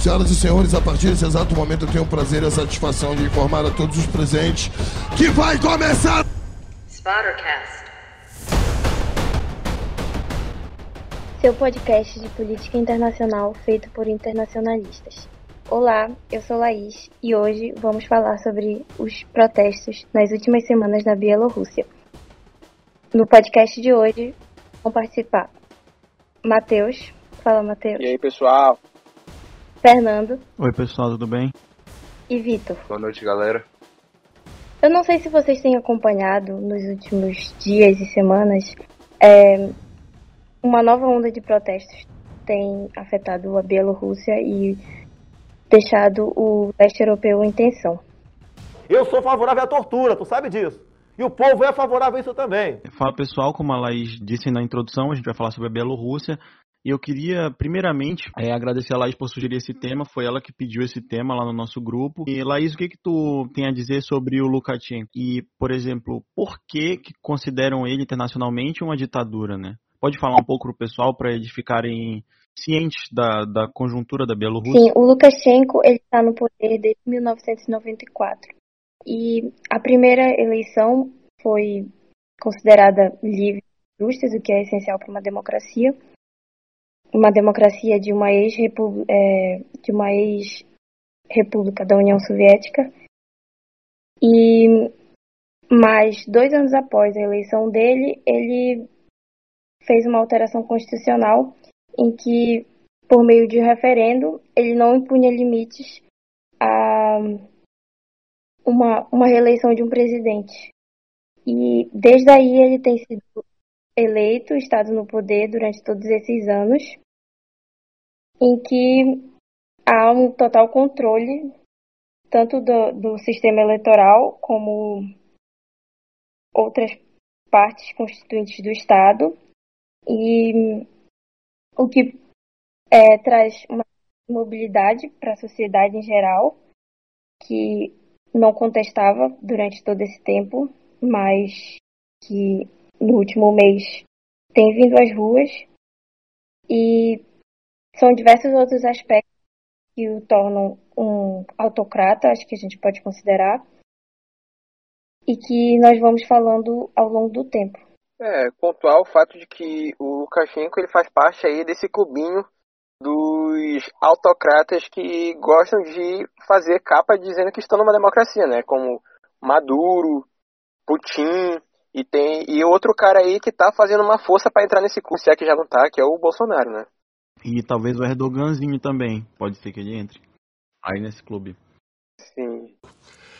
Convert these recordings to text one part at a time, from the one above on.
Senhoras e senhores, a partir desse exato momento eu tenho o prazer e a satisfação de informar a todos os presentes que vai começar. Spottercast. Seu podcast de política internacional feito por internacionalistas. Olá, eu sou Laís e hoje vamos falar sobre os protestos nas últimas semanas na Bielorrússia. No podcast de hoje vão participar Matheus. Fala, Matheus. E aí, pessoal? Fernando. Oi, pessoal, tudo bem? E Vitor. Boa noite, galera. Eu não sei se vocês têm acompanhado nos últimos dias e semanas, é, uma nova onda de protestos tem afetado a Bielorrússia e deixado o leste europeu em tensão. Eu sou favorável à tortura, tu sabe disso. E o povo é favorável a isso também. Fala pessoal, como a Laís disse na introdução, a gente vai falar sobre a Bielorrússia. E eu queria, primeiramente, é, agradecer a Laís por sugerir esse tema. Foi ela que pediu esse tema lá no nosso grupo. E, Laís, o que, que tu tem a dizer sobre o Lukashenko? E, por exemplo, por que, que consideram ele internacionalmente uma ditadura, né? Pode falar um pouco pro pessoal para eles ficarem cientes da, da conjuntura da Bielorrússia? Sim, o Lukashenko está no poder desde 1994. E a primeira eleição foi considerada livre e justa, o que é essencial para uma democracia uma democracia de uma ex-república é, de uma ex-república da União Soviética. E mais dois anos após a eleição dele, ele fez uma alteração constitucional em que, por meio de referendo, ele não impunha limites a uma, uma reeleição de um presidente. E desde aí ele tem sido eleito, estado no poder durante todos esses anos, em que há um total controle tanto do, do sistema eleitoral como outras partes constituintes do Estado. E o que é, traz uma mobilidade para a sociedade em geral que não contestava durante todo esse tempo, mas que no último mês tem vindo às ruas e são diversos outros aspectos que o tornam um autocrata, acho que a gente pode considerar, e que nós vamos falando ao longo do tempo. É, pontual o fato de que o Lukashenko ele faz parte aí desse clubinho dos autocratas que gostam de fazer capa dizendo que estão numa democracia, né? Como Maduro, Putin, e tem e outro cara aí que tá fazendo uma força para entrar nesse curso, se é que já não tá, que é o Bolsonaro, né? E talvez o Erdoganzinho também, pode ser que ele entre aí nesse clube. Sim.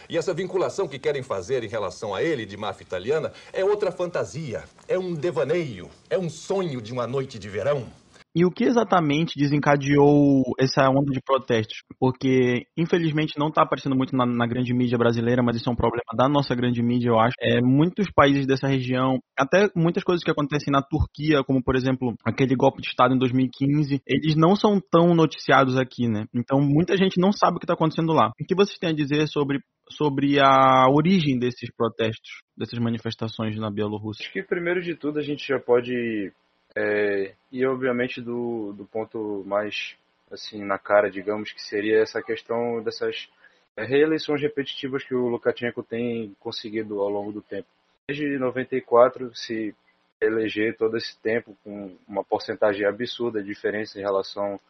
E essa vinculação que querem fazer em relação a ele de máfia italiana é outra fantasia, é um devaneio, é um sonho de uma noite de verão. E o que exatamente desencadeou essa onda de protestos? Porque, infelizmente, não está aparecendo muito na, na, grande mídia brasileira, mas isso é um problema da nossa grande mídia, eu acho. É, muitos países dessa região, até muitas coisas que acontecem na Turquia, como, por exemplo, aquele golpe de Estado em 2015, eles não são tão noticiados aqui, né? Então, muita gente não sabe o que está acontecendo lá. O que vocês têm a dizer sobre sobre a origem desses protestos, dessas manifestações na Bielorrússia? Acho que primeiro de tudo a gente já pode é, e obviamente do, do ponto mais assim na cara, digamos, que seria essa questão dessas é, reeleições repetitivas que o Lukashenko tem conseguido ao longo do tempo. Desde 94 se eleger todo esse tempo com uma porcentagem absurda de diferença em relação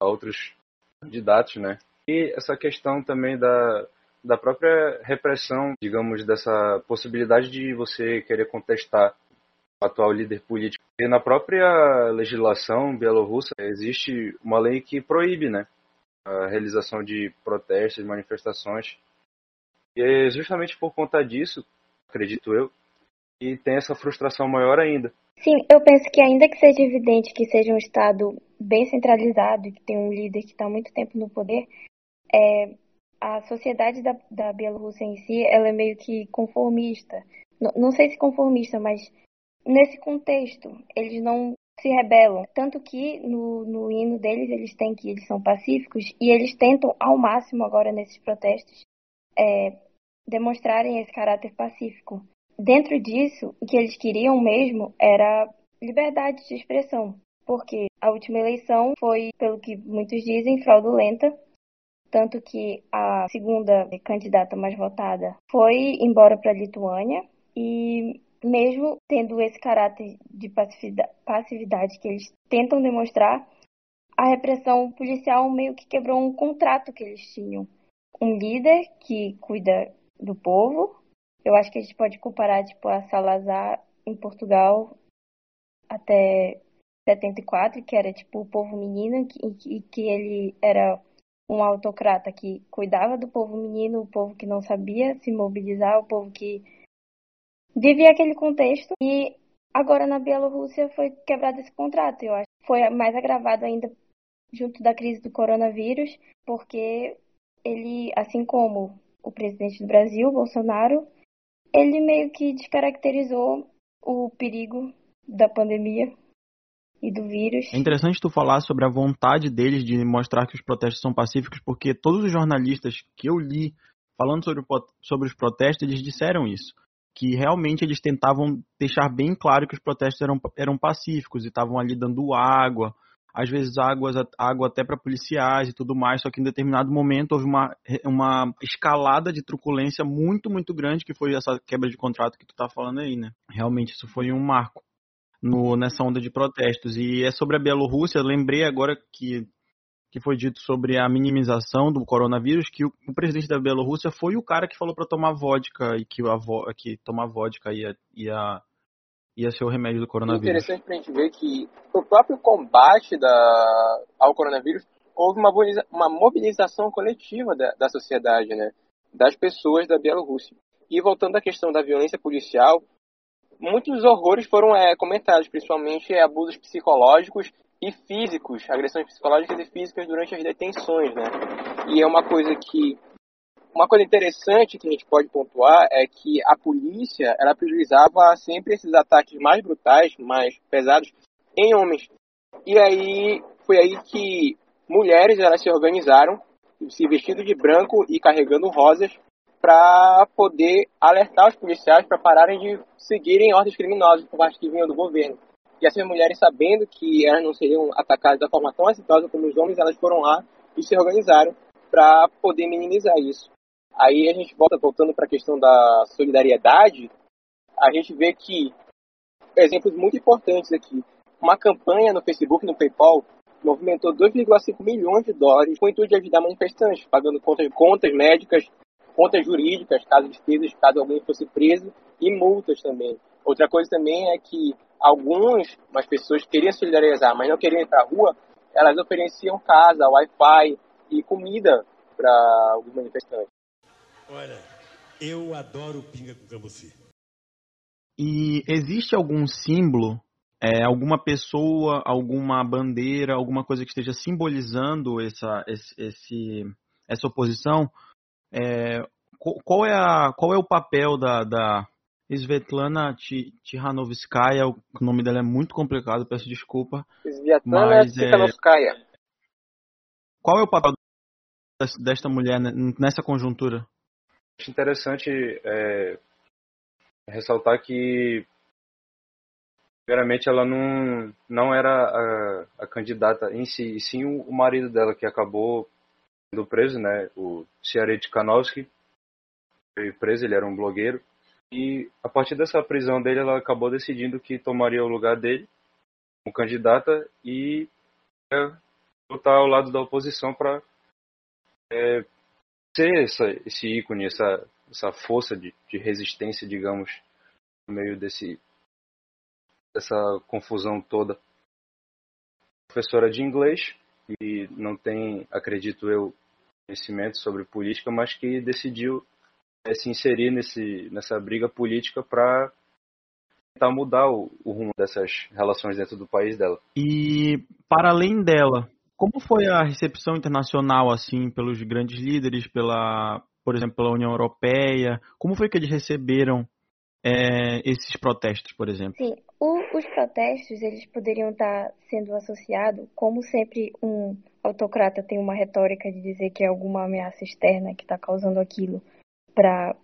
a outros candidatos, né? E essa questão também da, da própria repressão, digamos, dessa possibilidade de você querer contestar atual líder político. E na própria legislação bielorrussa existe uma lei que proíbe né, a realização de protestos, manifestações. E é justamente por conta disso, acredito eu, que tem essa frustração maior ainda. Sim, eu penso que ainda que seja evidente que seja um Estado bem centralizado que tem um líder que está há muito tempo no poder, é, a sociedade da, da Bielorrússia em si ela é meio que conformista. N não sei se conformista, mas nesse contexto, eles não se rebelam. Tanto que no, no hino deles eles têm que eles são pacíficos e eles tentam ao máximo agora nesses protestos é, demonstrarem esse caráter pacífico. Dentro disso, o que eles queriam mesmo era liberdade de expressão, porque a última eleição foi, pelo que muitos dizem, fraudulenta, tanto que a segunda candidata mais votada foi embora para a Lituânia e mesmo tendo esse caráter de passividade que eles tentam demonstrar, a repressão policial meio que quebrou um contrato que eles tinham. Um líder que cuida do povo. Eu acho que a gente pode comparar tipo a Salazar em Portugal até 74, que era tipo o povo menino e que, que ele era um autocrata que cuidava do povo menino, o povo que não sabia se mobilizar, o povo que vivia aquele contexto. E agora na Bielorrússia foi quebrado esse contrato. Eu acho foi mais agravado ainda junto da crise do coronavírus, porque ele, assim como o presidente do Brasil, Bolsonaro, ele meio que descaracterizou o perigo da pandemia e do vírus. É interessante tu falar sobre a vontade deles de mostrar que os protestos são pacíficos, porque todos os jornalistas que eu li falando sobre, sobre os protestos, eles disseram isso. Que realmente eles tentavam deixar bem claro que os protestos eram, eram pacíficos e estavam ali dando água, às vezes água, água até para policiais e tudo mais, só que em determinado momento houve uma, uma escalada de truculência muito, muito grande, que foi essa quebra de contrato que tu tá falando aí, né? Realmente isso foi um marco no, nessa onda de protestos. E é sobre a Bielorrússia, lembrei agora que, que foi dito sobre a minimização do coronavírus, que o, presidente da Bielorrússia foi o cara que falou para tomar vodka e que, a, que tomar vodka ia, ia ia ser o remédio do coronavírus. É interessante para a gente ver que o próprio combate da, ao coronavírus houve uma, uma mobilização coletiva da, da sociedade, né, das pessoas da Bielorrússia. E voltando à questão da violência policial, muitos horrores foram é, comentados, principalmente é, abusos psicológicos e físicos, agressões psicológicas e físicas durante as detenções, né? E é uma coisa que uma coisa interessante que a gente pode pontuar é que a polícia ela priorizava sempre esses ataques mais brutais, mais pesados em homens. E aí foi aí que mulheres elas se organizaram, se vestindo de branco e carregando rosas para poder alertar os policiais para pararem de seguirem ordens criminosas por parte que vinham do governo. E essas mulheres, sabendo que elas não seriam atacadas da forma tão exitosa como os homens, elas foram lá e se organizaram para poder minimizar isso. Aí a gente volta voltando para a questão da solidariedade, a gente vê que exemplos muito importantes aqui. Uma campanha no Facebook no PayPal movimentou 2,5 milhões de dólares com o intuito de ajudar manifestantes, pagando contas, contas médicas, contas jurídicas, caso despesas, caso alguém fosse preso, e multas também. Outra coisa também é que algumas as pessoas queriam solidarizar, mas não queriam ir para a rua, elas ofereciam casa, Wi-Fi e comida para os manifestantes. Olha, eu adoro pinga com cambuci. E existe algum símbolo, é, alguma pessoa, alguma bandeira, alguma coisa que esteja simbolizando essa, esse, essa oposição? É, qual, é a, qual é o papel da, da Svetlana Tihanovskaya? O nome dela é muito complicado, peço desculpa. Svetlana Tihanovskaya. É, qual é o papel desta mulher nessa conjuntura? Acho interessante é, ressaltar que, primeiramente, ela não, não era a, a candidata em si, e sim o, o, marido dela que acabou sendo preso, né, o Ciaret Kanowski, foi preso, ele era um blogueiro, e a partir dessa prisão dele, ela acabou decidindo que tomaria o lugar dele como candidata e é, lutar ao lado da oposição para é, ser essa, esse ícone, essa, essa força de, de resistência, digamos, no meio desse dessa confusão toda. Professora de inglês e não tem, acredito eu, conhecimento sobre política, mas que decidiu é, se inserir nesse, nessa briga política para tentar mudar o, o, rumo dessas relações dentro do país dela. E para além dela, como foi a recepção internacional, assim, pelos grandes líderes, pela, por exemplo, pela União Europeia? Como foi que eles receberam é, esses protestos, por exemplo? Sim, o, os protestos, eles poderiam estar sendo associados, como sempre um autocrata tem uma retórica de dizer que é alguma ameaça externa que está causando aquilo para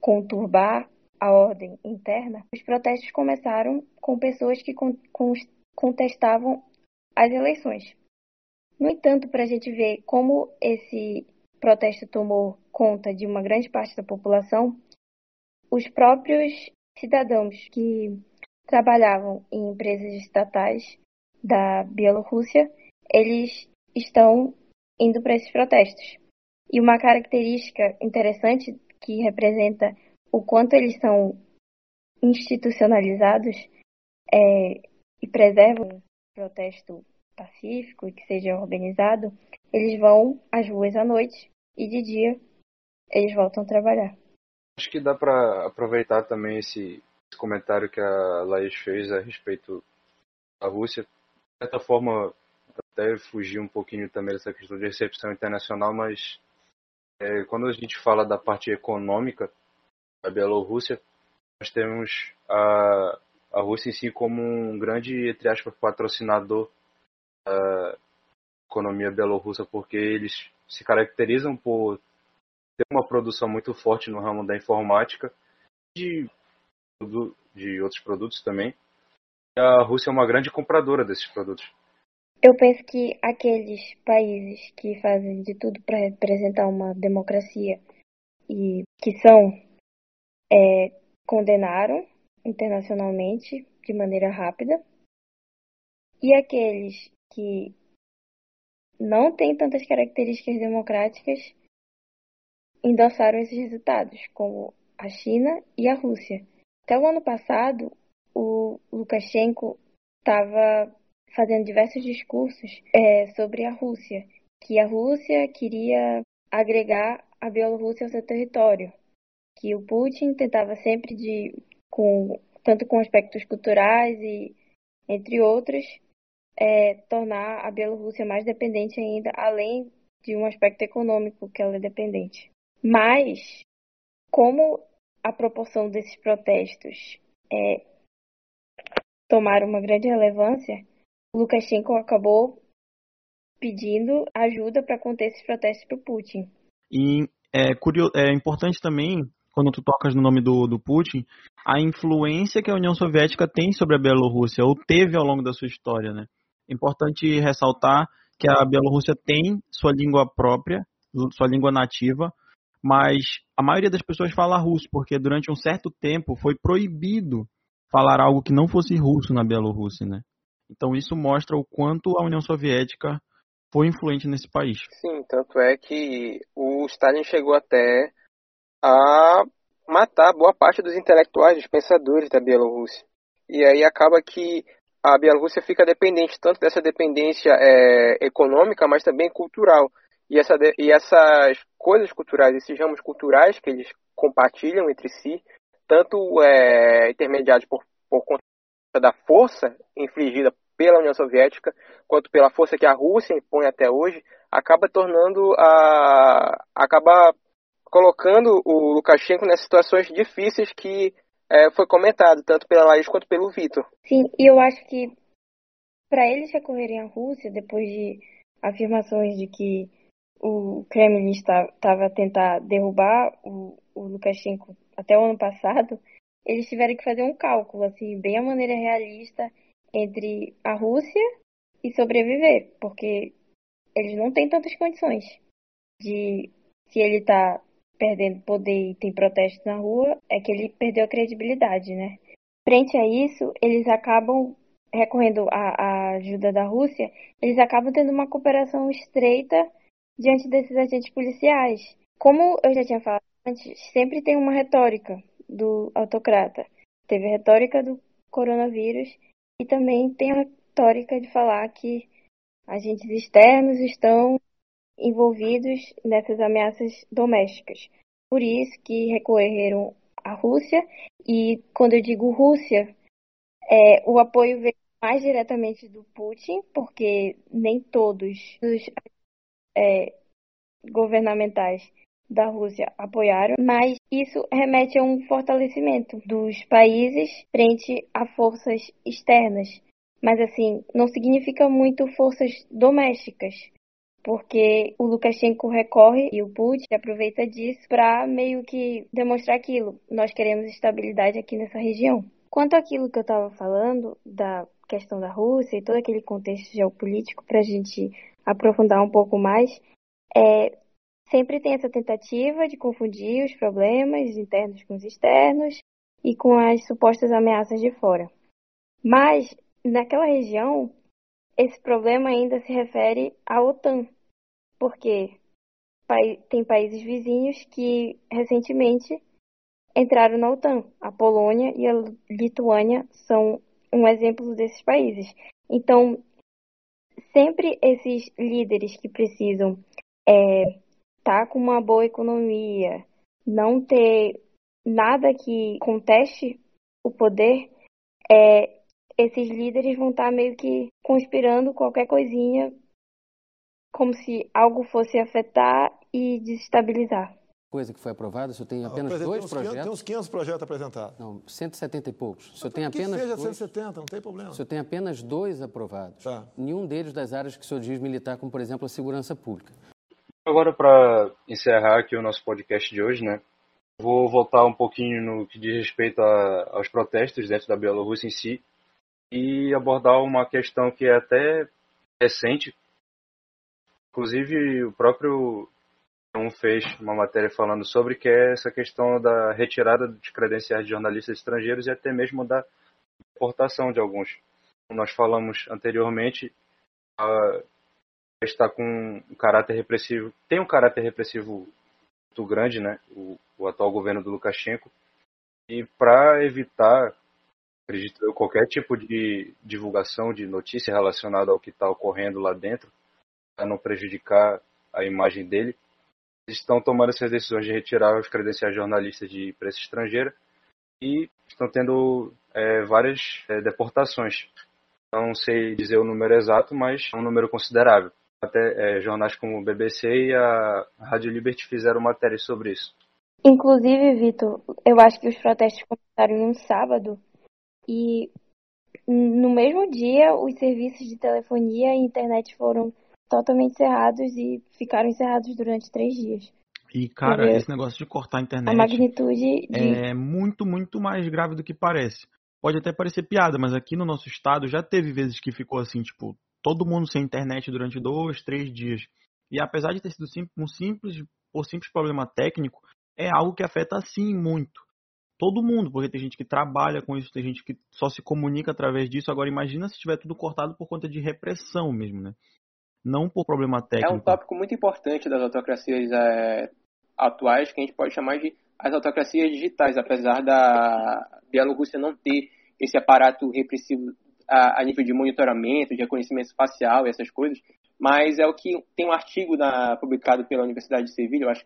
conturbar a ordem interna, os protestos começaram com pessoas que con contestavam as eleições. No entanto, para a gente ver como esse protesto tomou conta de uma grande parte da população, os próprios cidadãos que trabalhavam em empresas estatais da Bielorrússia, eles estão indo para esses protestos. E uma característica interessante que representa o quanto eles são institucionalizados é, e preservam o protesto pacífico e que seja organizado, eles vão às ruas à noite e de dia eles voltam a trabalhar. Acho que dá para aproveitar também esse, comentário que a Laís fez a respeito da Rússia. De certa forma, até fugir um pouquinho também dessa questão de recepção internacional, mas é, quando a gente fala da parte econômica da Bielorrússia, nós temos a, a Rússia em si como um grande, entre aspas, patrocinador da economia bielorrussa, porque eles se caracterizam por ter uma produção muito forte no ramo da informática de, de outros produtos também. A Rússia é uma grande compradora desses produtos. Eu penso que aqueles países que fazem de tudo para representar uma democracia e que são é, condenaram internacionalmente de maneira rápida e aqueles que não têm tantas características democráticas endossaram esses resultados, como a China e a Rússia. Até o ano passado, o Lukashenko estava fazendo diversos discursos é, sobre a Rússia, que a Rússia queria agregar a Bielorrússia ao seu território, que o Putin tentava sempre de com tanto com aspectos culturais e entre outros é, tornar a Bielorrússia mais dependente ainda, além de um aspecto econômico que ela é dependente. Mas como a proporção desses protestos é, tomaram uma grande relevância, Lukashenko acabou pedindo ajuda para conter esses protestos para o Putin. E é, curioso, é importante também, quando tu tocas no nome do, do Putin, a influência que a União Soviética tem sobre a Bielorrússia, ou teve ao longo da sua história. Né? Importante ressaltar que a Bielorrússia tem sua língua própria, sua língua nativa, mas a maioria das pessoas fala russo, porque durante um certo tempo foi proibido falar algo que não fosse russo na Bielorrússia, né? Então isso mostra o quanto a União Soviética foi influente nesse país. Sim, tanto é que o Stalin chegou até a matar boa parte dos intelectuais, dos pensadores da Bielorrússia. E aí acaba que a Bielorrússia fica dependente tanto dessa dependência é, econômica, mas também cultural. E, essa, e essas coisas culturais, esses ramos culturais que eles compartilham entre si, tanto é, intermediados por, por conta da força infligida pela União Soviética, quanto pela força que a Rússia impõe até hoje, acaba tornando a. acaba colocando o Lukashenko nessas situações difíceis que é, foi comentado, tanto pela Laís quanto pelo Vitor. Sim, e eu acho que para eles recorrerem à Rússia, depois de afirmações de que o Kremlin estava a tentar derrubar o, o Lukashenko até o ano passado, eles tiveram que fazer um cálculo, assim, bem a maneira realista entre a Rússia e sobreviver, porque eles não têm tantas condições de se ele está perdendo poder e tem protestos na rua, é que ele perdeu a credibilidade, né? Frente a isso, eles acabam recorrendo à, à ajuda da Rússia, eles acabam tendo uma cooperação estreita diante desses agentes policiais. Como eu já tinha falado antes, sempre tem uma retórica do autocrata. Teve a retórica do coronavírus e também tem a retórica de falar que agentes externos estão envolvidos nessas ameaças domésticas. Por isso que recorreram à Rússia e quando eu digo Rússia, é, o apoio veio mais diretamente do Putin, porque nem todos os é, governamentais da Rússia apoiaram, mas isso remete a um fortalecimento dos países frente a forças externas. Mas assim, não significa muito forças domésticas, porque o Lukashenko recorre e o Putin aproveita disso para meio que demonstrar aquilo. Nós queremos estabilidade aqui nessa região. Quanto àquilo que eu estava falando da questão da Rússia e todo aquele contexto geopolítico para a gente aprofundar um pouco mais, é, sempre tem essa tentativa de confundir os problemas internos com os externos e com as supostas ameaças de fora. Mas, naquela região, esse problema ainda se refere à OTAN, porque tem países vizinhos que recentemente entraram na OTAN. A Polônia e a Lituânia são um exemplo desses países. Então, sempre esses líderes que precisam estar é, tá com uma boa economia, não ter nada que conteste o poder, é, esses líderes vão estar tá meio que conspirando qualquer coisinha como se algo fosse afetar e desestabilizar. Coisa que foi aprovada, o senhor tem apenas dois tem projetos. 500, tem uns 500 projetos apresentados. Não, 170 e poucos. O senhor tem apenas. Que seja dois... 170, não tem problema. O senhor tem apenas dois aprovados. Tá. Nenhum deles das áreas que o senhor diz militar, como por exemplo a segurança pública. Agora, para encerrar aqui o nosso podcast de hoje, né? Vou voltar um pouquinho no que diz respeito a, aos protestos dentro da Bielorrússia em si e abordar uma questão que é até recente. Inclusive, o próprio um fez uma matéria falando sobre que é essa questão da retirada de credenciais de jornalistas estrangeiros e até mesmo da deportação de alguns. Nós falamos anteriormente, está com um caráter repressivo, tem um caráter repressivo muito grande, né? O, o atual governo do Lukashenko. E para evitar acredito qualquer tipo de divulgação de notícia relacionada ao que está ocorrendo lá dentro, para não prejudicar a imagem dele. Estão tomando essas decisões de retirar os credenciais jornalistas de imprensa estrangeira e estão tendo é, várias é, deportações. Não sei dizer o número exato, mas é um número considerável. Até é, jornais como o BBC e a Rádio Liberty fizeram matéria sobre isso. Inclusive, Vitor, eu acho que os protestos começaram em um sábado e no mesmo dia os serviços de telefonia e internet foram totalmente encerrados e ficaram encerrados durante três dias. E, cara, esse negócio de cortar a internet a magnitude de... é muito, muito mais grave do que parece. Pode até parecer piada, mas aqui no nosso estado já teve vezes que ficou assim, tipo, todo mundo sem internet durante dois, três dias. E apesar de ter sido um simples, por simples problema técnico, é algo que afeta sim muito todo mundo, porque tem gente que trabalha com isso, tem gente que só se comunica através disso. Agora imagina se tiver tudo cortado por conta de repressão mesmo, né? Não por problema técnico. É um tópico muito importante das autocracias é, atuais, que a gente pode chamar de as autocracias digitais, apesar da Bielorrússia não ter esse aparato repressivo a, a nível de monitoramento, de reconhecimento facial e essas coisas, mas é o que tem um artigo na, publicado pela Universidade de Sevilha, eu acho,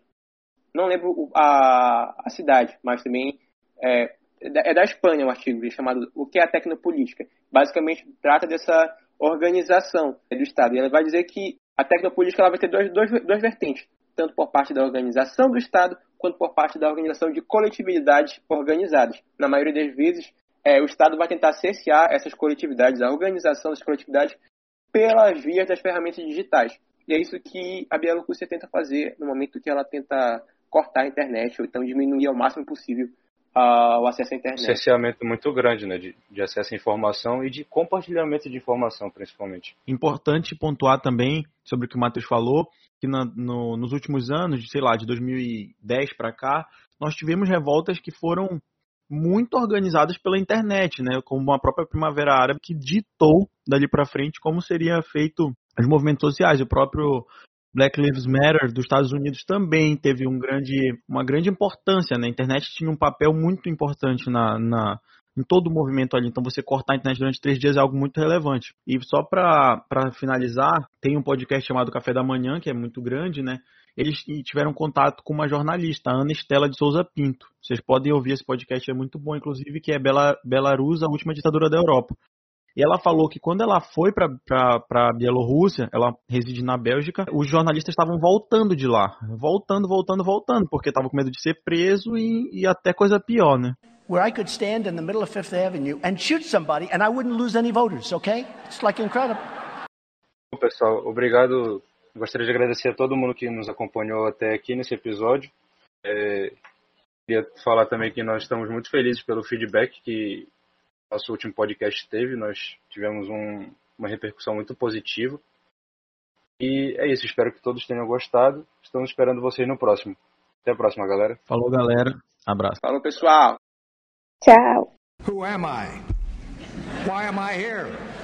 não lembro a, a cidade, mas também é, é da Espanha um artigo chamado O que é a Tecnopolítica. Basicamente trata dessa organização do Estado. E ela vai dizer que a tecnopolítica ela vai ter dois, dois, duas vertentes, tanto por parte da organização do Estado, quanto por parte da organização de coletividades organizadas. Na maioria das vezes, é, o Estado vai tentar cercear essas coletividades, a organização das coletividades, pelas vias das ferramentas digitais. E é isso que a Bielorrússia tenta fazer no momento que ela tenta cortar a internet, ou então diminuir ao máximo possível uh, o acesso à internet. Cerceamento muito grande, né, de, de acesso à informação e de compartilhamento de informação, principalmente. Importante pontuar também sobre o que o Matheus falou, que na, no, nos últimos anos, sei lá, de 2010 para cá, nós tivemos revoltas que foram muito organizadas pela internet, né, como a própria Primavera Árabe que ditou dali para frente como seria feito os movimentos sociais. O próprio Black Lives Matter dos Estados Unidos também teve um grande, uma grande importância. Né? A internet tinha um papel muito importante na, na, em todo o movimento ali. Então você cortar a internet durante três dias é algo muito relevante. E só para finalizar, tem um podcast chamado Café da Manhã, que é muito grande, né? Eles tiveram contato com uma jornalista, Ana Estela de Souza Pinto. Vocês podem ouvir esse podcast, é muito bom, inclusive, que é Bela, Belarus, a última ditadura da Europa. E ela falou que quando ela foi para a Bielorrússia, ela reside na Bélgica, os jornalistas estavam voltando de lá. Voltando, voltando, voltando, porque estavam com medo de ser preso e, e até coisa pior, né? Where I could stand in the middle of Fifth Avenue and shoot somebody and I wouldn't lose any voters, okay? It's like incredible. Bom, pessoal, obrigado. Gostaria de agradecer a todo mundo que nos acompanhou até aqui nesse episódio. É, queria falar também que nós estamos muito felizes pelo feedback que nosso último podcast teve, nós tivemos um, uma repercussão muito positiva. E é isso, espero que todos tenham gostado. Estamos esperando vocês no próximo. Até a próxima, galera. Falou, galera. Abraço. Falou, pessoal. Tchau. Who am I? Why am I here?